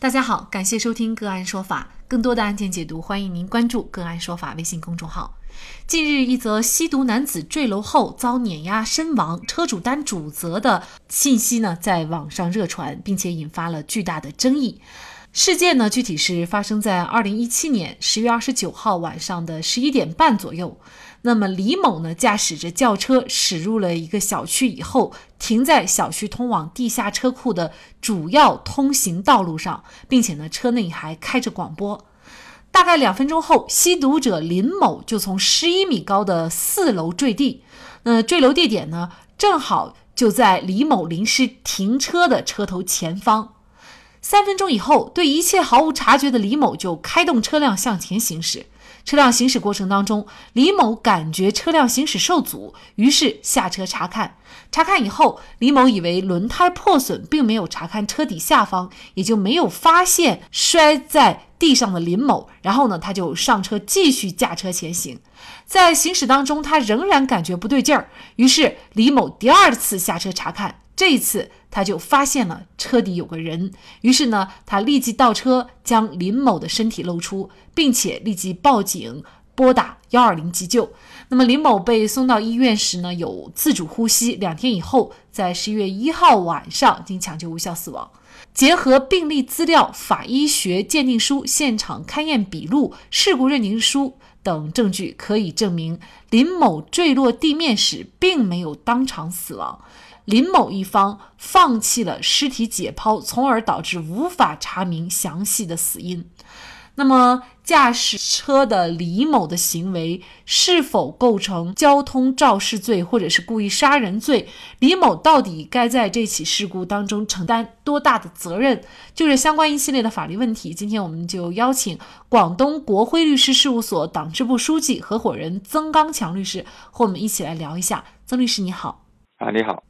大家好，感谢收听个案说法，更多的案件解读，欢迎您关注个案说法微信公众号。近日，一则吸毒男子坠楼后遭碾压身亡，车主担主责的信息呢，在网上热传，并且引发了巨大的争议。事件呢，具体是发生在二零一七年十月二十九号晚上的十一点半左右。那么李某呢，驾驶着轿车驶入了一个小区以后，停在小区通往地下车库的主要通行道路上，并且呢，车内还开着广播。大概两分钟后，吸毒者林某就从十一米高的四楼坠地。那坠楼地点呢，正好就在李某临时停车的车头前方。三分钟以后，对一切毫无察觉的李某就开动车辆向前行驶。车辆行驶过程当中，李某感觉车辆行驶受阻，于是下车查看。查看以后，李某以为轮胎破损，并没有查看车底下方，也就没有发现摔在地上的林某。然后呢，他就上车继续驾车前行。在行驶当中，他仍然感觉不对劲儿，于是李某第二次下车查看。这一次，他就发现了车底有个人，于是呢，他立即倒车，将林某的身体露出，并且立即报警，拨打幺二零急救。那么林某被送到医院时呢，有自主呼吸，两天以后，在十一月一号晚上经抢救无效死亡。结合病例资料、法医学鉴定书、现场勘验笔录、事故认定书等证据，可以证明林某坠落地面时并没有当场死亡。林某一方放弃了尸体解剖，从而导致无法查明详细的死因。那么，驾驶车的李某的行为是否构成交通肇事罪或者是故意杀人罪？李某到底该在这起事故当中承担多大的责任？就是相关一系列的法律问题。今天我们就邀请广东国辉律师事务所党支部书记、合伙人曾刚强律师和我们一起来聊一下。曾律师你好。啊，你好。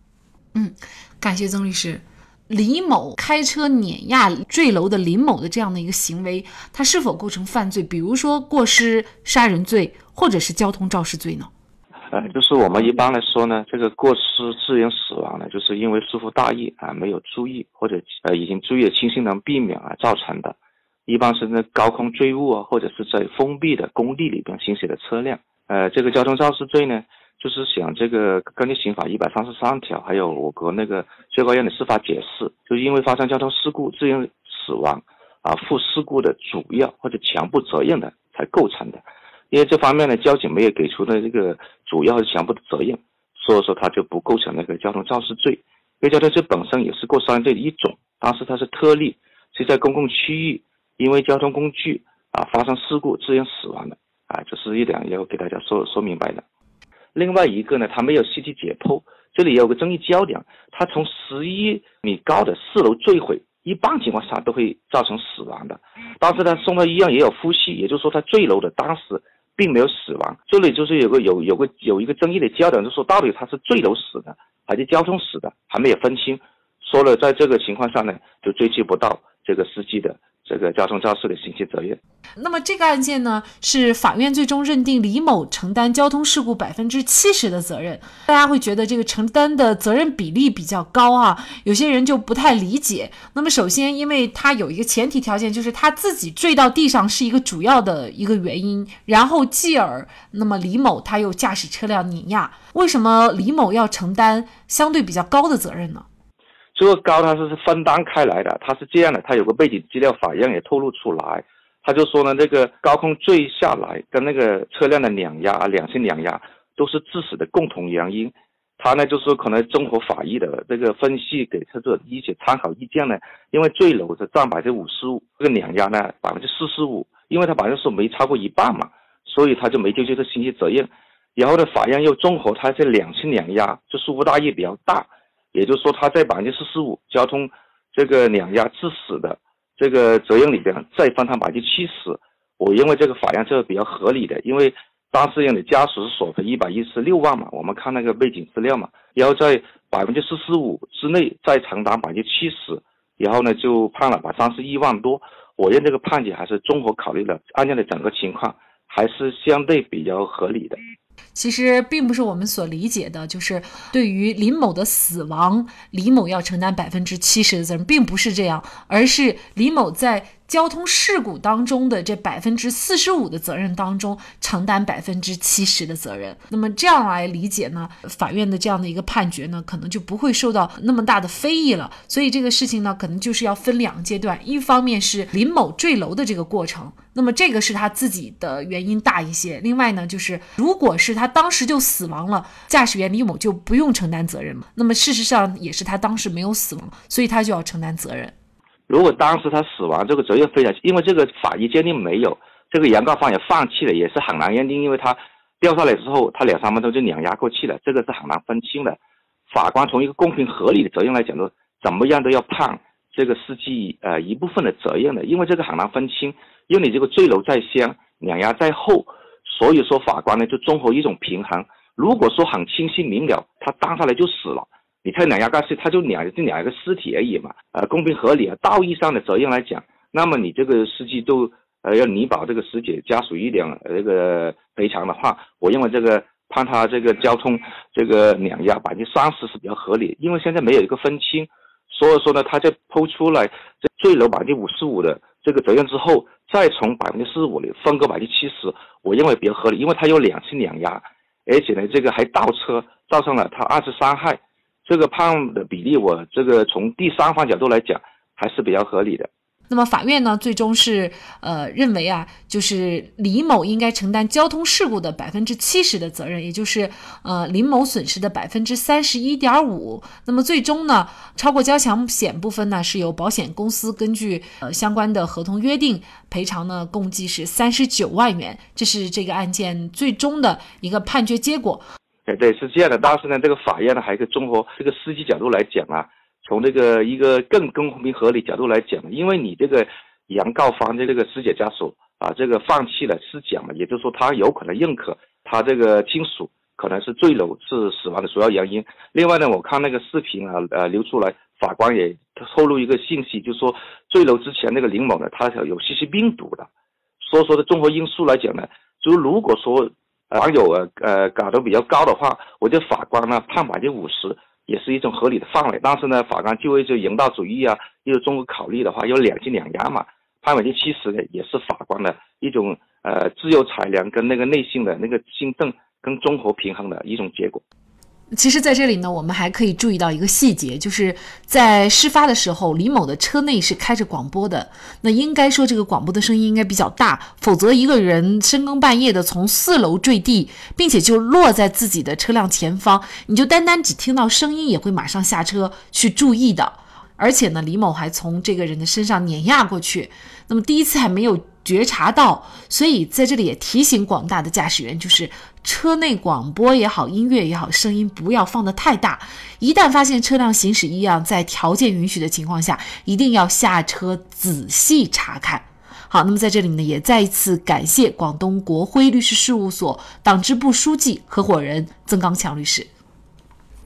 嗯，感谢曾律师。李某开车碾压坠楼的林某的这样的一个行为，他是否构成犯罪？比如说过失杀人罪，或者是交通肇事罪呢？呃，就是我们一般来说呢，这个过失致人死亡呢，就是因为疏忽大意啊，没有注意或者呃已经注意了轻心能避免啊造成的。一般是在高空坠物啊，或者是在封闭的工地里边行驶的车辆。呃，这个交通肇事罪呢？就是想这个根据刑法一百三十三条，还有我国那个最高院的司法解释，就是因为发生交通事故致人死亡，啊，负事故的主要或者全部责任的才构成的。因为这方面呢，交警没有给出的这个主要和全部的责任，所以说他就不构成那个交通肇事罪。因为交通罪本身也是过失罪的一种，但是它是特例，是在公共区域因为交通工具啊发生事故致人死亡的，啊，这是一点要给大家说说明白的。另外一个呢，他没有尸体解剖，这里有个争议焦点，他从十一米高的四楼坠毁，一般情况下都会造成死亡的，但是他送到医院也有呼吸，也就是说他坠楼的当时并没有死亡，这里就是有个有有个有一个争议的焦点，就是说到底他是坠楼死的还是交通死的，还没有分清，说了在这个情况下呢，就追究不到这个司机的。这个交通肇事的刑事责任。那么这个案件呢，是法院最终认定李某承担交通事故百分之七十的责任。大家会觉得这个承担的责任比例比较高啊，有些人就不太理解。那么首先，因为他有一个前提条件，就是他自己坠到地上是一个主要的一个原因，然后继而，那么李某他又驾驶车辆碾压，为什么李某要承担相对比较高的责任呢？这个高他是分担开来的，他是这样的，他有个背景资料，法院也透露出来，他就说呢，这个高空坠下来跟那个车辆的两压啊两性两压都是致死的共同原因，他呢就说可能综合法医的这个分析给车主一些参考意见呢，因为坠楼是占百分之五十五，这个两压呢百分之四十五，因为他百分之没超过一半嘛，所以他就没追究这刑事责任，然后呢法院又综合他这两性两压，就疏忽大意比较大。也就是说，他在百分之四十五交通这个两压致死的这个责任里边，再分摊百分之七十，我认为这个法院这个比较合理的，因为当事人的家属是索赔一百一十六万嘛，我们看那个背景资料嘛，然后在百分之四十五之内再承担百分之七十，然后呢就判了，把三十一万多。我认这个判决还是综合考虑了案件的整个情况，还是相对比较合理的。其实并不是我们所理解的，就是对于林某的死亡，李某要承担百分之七十的责任，并不是这样，而是李某在。交通事故当中的这百分之四十五的责任当中，承担百分之七十的责任。那么这样来理解呢？法院的这样的一个判决呢，可能就不会受到那么大的非议了。所以这个事情呢，可能就是要分两个阶段。一方面是林某坠楼的这个过程，那么这个是他自己的原因大一些。另外呢，就是如果是他当时就死亡了，驾驶员李某就不用承担责任了。那么事实上也是他当时没有死亡，所以他就要承担责任。如果当时他死亡，这个责任非常，因为这个法医鉴定没有，这个原告方也放弃了，也是很难认定，因为他掉下来之后，他两三分钟就碾压过去了，这个是很难分清的。法官从一个公平合理的责任来讲呢，怎么样都要判这个司机呃一部分的责任的，因为这个很难分清，因为你这个坠楼在先，碾压在后，所以说法官呢就综合一种平衡。如果说很清晰明了，他当下来就死了。你太两压盖是，他就两就两个尸体而已嘛，呃，公平合理啊，道义上的责任来讲，那么你这个司机都呃要弥补这个尸体家属一点这个赔偿的话，我认为这个判他这个交通这个两压百分之三十是比较合理，因为现在没有一个分清，所以说呢，他就抛出来这坠楼百分之五十五的这个责任之后，再从百分之四十五里分割百分之七十，我认为比较合理，因为他有两次两压，而且呢，这个还倒车造成了他二次伤害。这个判的比例，我这个从第三方角度来讲还是比较合理的。那么法院呢，最终是呃认为啊，就是李某应该承担交通事故的百分之七十的责任，也就是呃林某损失的百分之三十一点五。那么最终呢，超过交强险部分呢，是由保险公司根据呃相关的合同约定赔偿呢，共计是三十九万元。这是这个案件最终的一个判决结果。对对，是这样的。但是呢，这个法院呢，还有一个综合这个司机角度来讲啊，从这个一个更公平合理角度来讲，因为你这个原告方的这个死者家属啊，这个放弃了尸检嘛，也就是说他有可能认可他这个亲属可能是坠楼是死亡的主要原因。另外呢，我看那个视频啊，呃流出来，法官也透露一个信息，就是说坠楼之前那个林某呢，他是有吸吸病毒的。所以说的综合因素来讲呢，就如果说。网友呃呃搞得比较高的话，我觉得法官呢判百分之五十也是一种合理的范围。但是呢，法官就为就人道主义啊，又综合考虑的话，有两进两压嘛，判百分之七十的也是法官的一种呃自由裁量跟那个内心的那个心动跟综合平衡的一种结果。其实，在这里呢，我们还可以注意到一个细节，就是在事发的时候，李某的车内是开着广播的。那应该说，这个广播的声音应该比较大，否则一个人深更半夜的从四楼坠地，并且就落在自己的车辆前方，你就单单只听到声音，也会马上下车去注意的。而且呢，李某还从这个人的身上碾压过去，那么第一次还没有觉察到，所以在这里也提醒广大的驾驶员，就是车内广播也好，音乐也好，声音不要放得太大。一旦发现车辆行驶异样，在条件允许的情况下，一定要下车仔细查看。好，那么在这里呢，也再一次感谢广东国辉律师事务所党支部书记、合伙人曾刚强律师。